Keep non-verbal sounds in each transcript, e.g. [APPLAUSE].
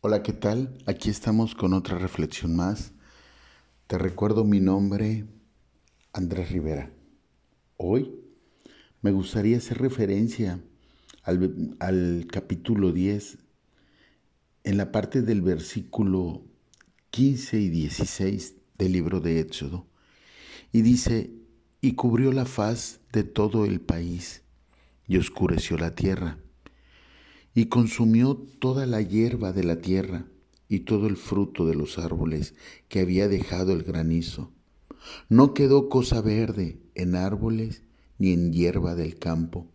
Hola, ¿qué tal? Aquí estamos con otra reflexión más. Te recuerdo mi nombre, Andrés Rivera. Hoy me gustaría hacer referencia al, al, capítulo 10, en la parte del versículo 15 y 16 del libro de Éxodo. Y dice, y cubrió la faz de todo el país y oscureció la tierra y consumió toda la hierba de la tierra y todo el fruto de los árboles que había dejado el granizo. No quedó cosa verde en árboles ni en hierba del campo,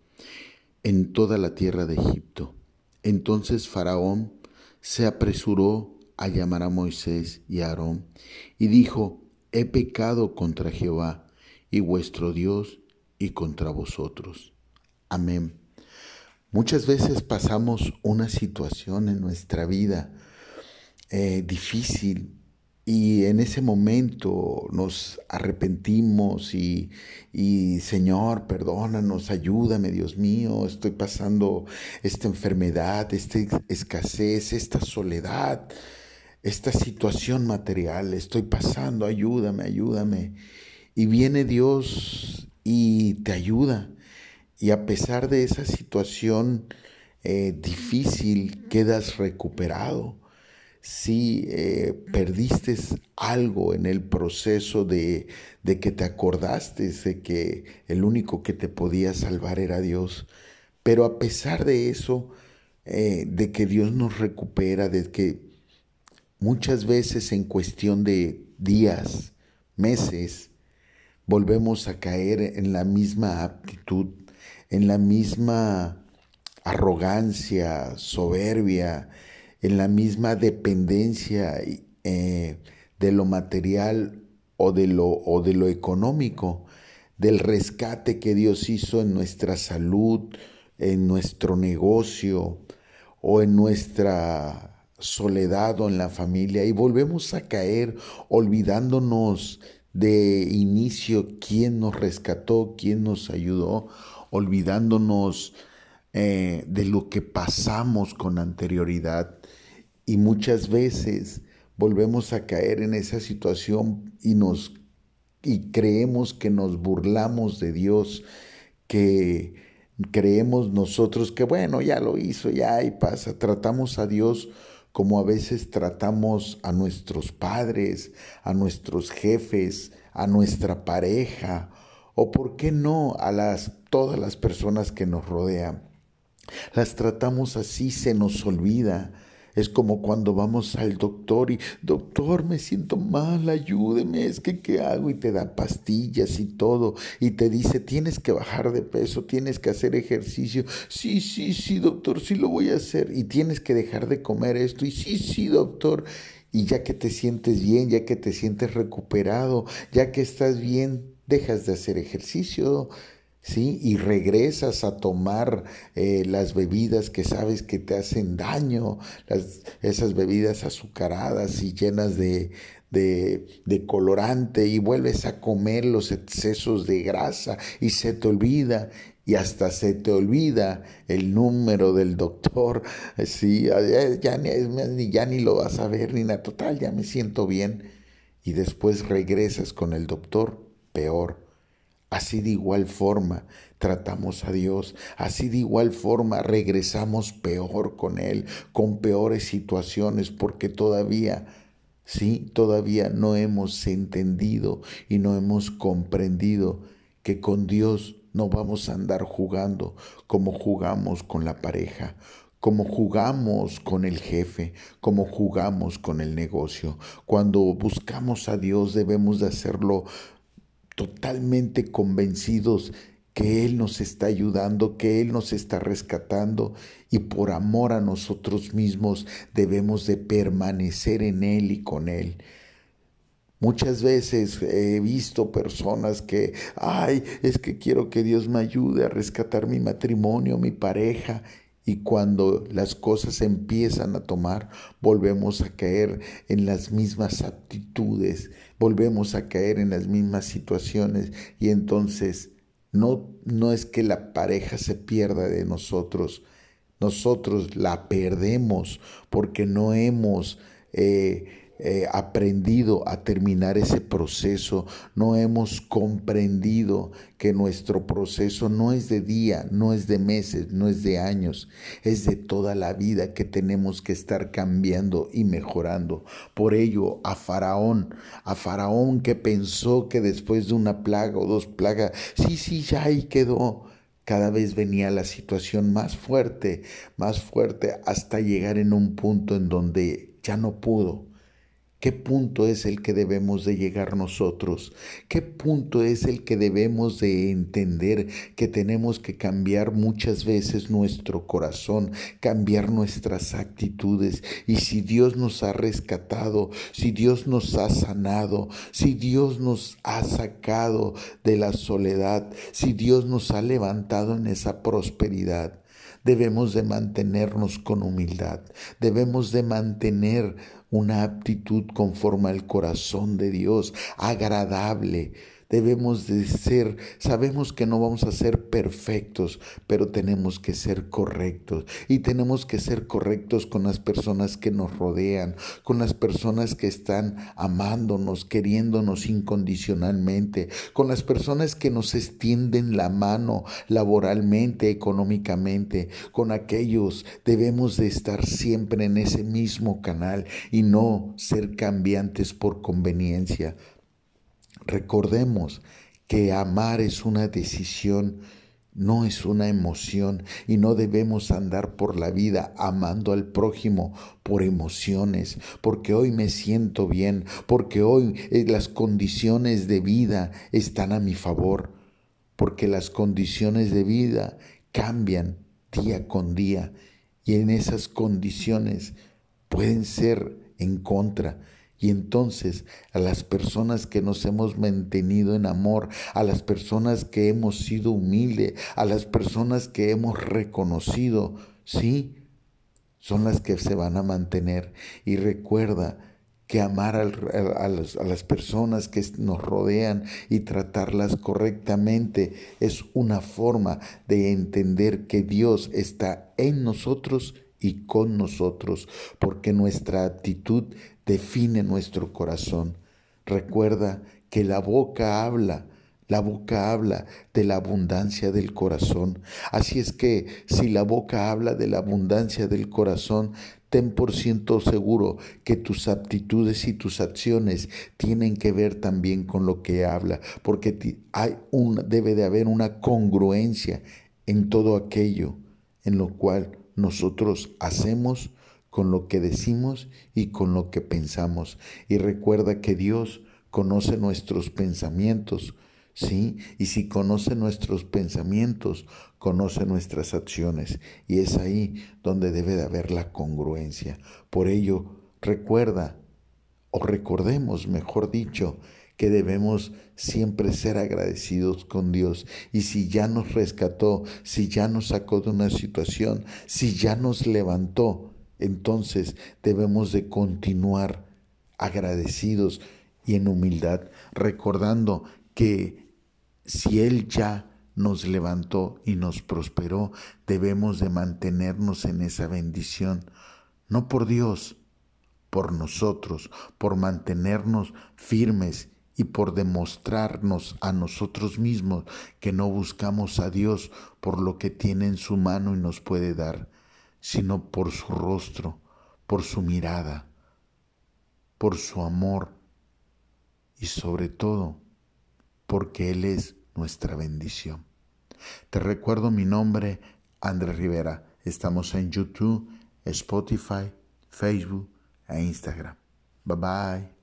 en toda la tierra de Egipto. Entonces Faraón se apresuró a llamar a Moisés y a Aarón y dijo, he pecado contra Jehová y vuestro Dios y contra vosotros. Amén. Muchas veces pasamos una situación en nuestra vida eh, difícil y en ese momento nos arrepentimos y, y, Señor, perdónanos, ayúdame, Dios mío, estoy pasando esta enfermedad, esta escasez, esta soledad, esta situación material, estoy pasando, ayúdame, ayúdame. Y viene Dios y te ayuda y a pesar de esa situación eh, difícil, quedas recuperado. Si eh, perdiste algo en el proceso de, que te acordaste de que el único que te podía salvar era Dios. Pero a pesar de eso, eh, de que Dios nos recupera, de que muchas veces en cuestión de días, meses, volvemos a caer en la misma aptitud en la misma arrogancia, soberbia, en la misma dependencia eh, de lo material o de lo, o de lo económico, del rescate que Dios hizo en nuestra salud, en nuestro negocio o en nuestra soledad o en la familia y volvemos a caer olvidándonos de inicio quién nos rescató, quién nos ayudó olvidándonos eh, de lo que pasamos con anterioridad. Y muchas veces volvemos a caer en esa situación y nos y creemos que nos burlamos de Dios, que creemos nosotros que bueno, ya lo hizo, ya y pasa, tratamos a Dios como a veces tratamos a nuestros padres, a nuestros jefes, a nuestra pareja o por qué no a las todas las personas que nos rodean. Las tratamos así, se nos olvida. Es como cuando vamos al doctor y, doctor, me siento mal, ayúdeme, es que qué hago y te da pastillas y todo y te dice, tienes que bajar de peso, tienes que hacer ejercicio. Sí, sí, sí, doctor, sí lo voy a hacer y tienes que dejar de comer esto y sí, sí, doctor. Y ya que te sientes bien, ya que te sientes recuperado, ya que estás bien, dejas de hacer ejercicio, ¿sí? Y regresas a tomar eh, las bebidas que sabes que te hacen daño, las, esas bebidas azucaradas y llenas de, de, colorante y vuelves a comer los excesos de grasa y se te olvida y hasta se te olvida el número del doctor, [LAUGHS] sí, ya, ni, ya ni lo vas a ver ni nada, total, ya me siento bien y después regresas con el doctor peor. Así de igual forma tratamos a Dios, así de igual forma regresamos peor con Él, con peores situaciones, porque todavía, sí, todavía no hemos entendido y no hemos comprendido que con Dios no vamos a andar jugando como jugamos con la pareja, como jugamos con el jefe, como jugamos con el negocio. Cuando buscamos a Dios debemos de hacerlo totalmente convencidos que Él nos está ayudando, que Él nos está rescatando y por amor a nosotros mismos debemos de permanecer en Él y con Él. Muchas veces he visto personas que, ay, es que quiero que Dios me ayude a rescatar mi matrimonio, mi pareja, y cuando las cosas empiezan a tomar, volvemos a caer en las mismas aptitudes, volvemos a caer en las mismas situaciones y entonces no, no es que la pareja se pierda de nosotros, nosotros la perdemos porque no hemos... Eh, eh, aprendido a terminar ese proceso, no hemos comprendido que nuestro proceso no es de día, no es de meses, no es de años, es de toda la vida que tenemos que estar cambiando y mejorando. Por ello, a Faraón, a Faraón que pensó que después de una plaga o dos plagas, sí, sí, ya ahí quedó cada vez venía la situación más fuerte, más fuerte, hasta llegar en un punto en donde ya no pudo. ¿Qué punto es el que debemos de llegar nosotros? ¿Qué punto es el que debemos de entender que tenemos que cambiar muchas veces nuestro corazón, cambiar nuestras actitudes? Y si Dios nos ha rescatado, si Dios nos ha sanado, si Dios nos ha sacado de la soledad, si Dios nos ha levantado en esa prosperidad, debemos de mantenernos con humildad, debemos de mantener una aptitud conforme al corazón de Dios, agradable, debemos de ser, sabemos que no vamos a ser perfectos, pero tenemos que ser correctos. Y tenemos que ser correctos con las personas que nos rodean, con las personas que están amándonos, queriéndonos incondicionalmente, con las personas que nos extienden la mano laboralmente, económicamente, con aquellos debemos de estar siempre en ese mismo canal y no ser cambiantes por conveniencia. Recordemos que amar es una decisión, no es una emoción y no debemos andar por la vida amando al prójimo por emociones, porque hoy me siento bien, porque hoy eh, las condiciones de vida están a mi favor, porque las condiciones de vida cambian día con día y en esas condiciones pueden ser en contra y entonces a las personas que nos hemos mantenido en amor, a las personas que hemos sido humildes, a las personas que hemos reconocido, sí, son las que se van a mantener. Y recuerda que amar a, las personas que nos rodean y tratarlas correctamente es una forma de entender que Dios está en nosotros y con nosotros, porque nuestra actitud define nuestro corazón. Recuerda que la boca habla, la boca habla de la abundancia del corazón. Así es que si la boca habla de la abundancia del corazón, ten por ciento seguro que tus aptitudes y tus acciones tienen que ver también con lo que habla, porque hay debe de haber una congruencia en todo aquello en lo cual nosotros hacemos con lo que decimos y con lo que pensamos. Y recuerda que Dios conoce nuestros pensamientos, ¿sí? Y si conoce nuestros pensamientos, conoce nuestras acciones. Y es ahí donde debe de haber la congruencia. Por ello, recuerda, o recordemos, mejor dicho, que debemos siempre ser agradecidos con Dios. Y si ya nos rescató, si ya nos sacó de una situación, si ya nos levantó, entonces debemos de continuar agradecidos y en humildad, recordando que si Él ya nos levantó y nos prosperó, debemos de mantenernos en esa bendición, no por Dios, por nosotros, por mantenernos firmes y por demostrarnos a nosotros mismos que no buscamos a Dios por lo que tiene en su mano y nos puede dar, sino por su rostro, por su mirada, por su amor y sobre todo porque Él es nuestra bendición. Te recuerdo mi nombre, Andrés Rivera. Estamos en YouTube, Spotify, Facebook e Instagram. Bye bye.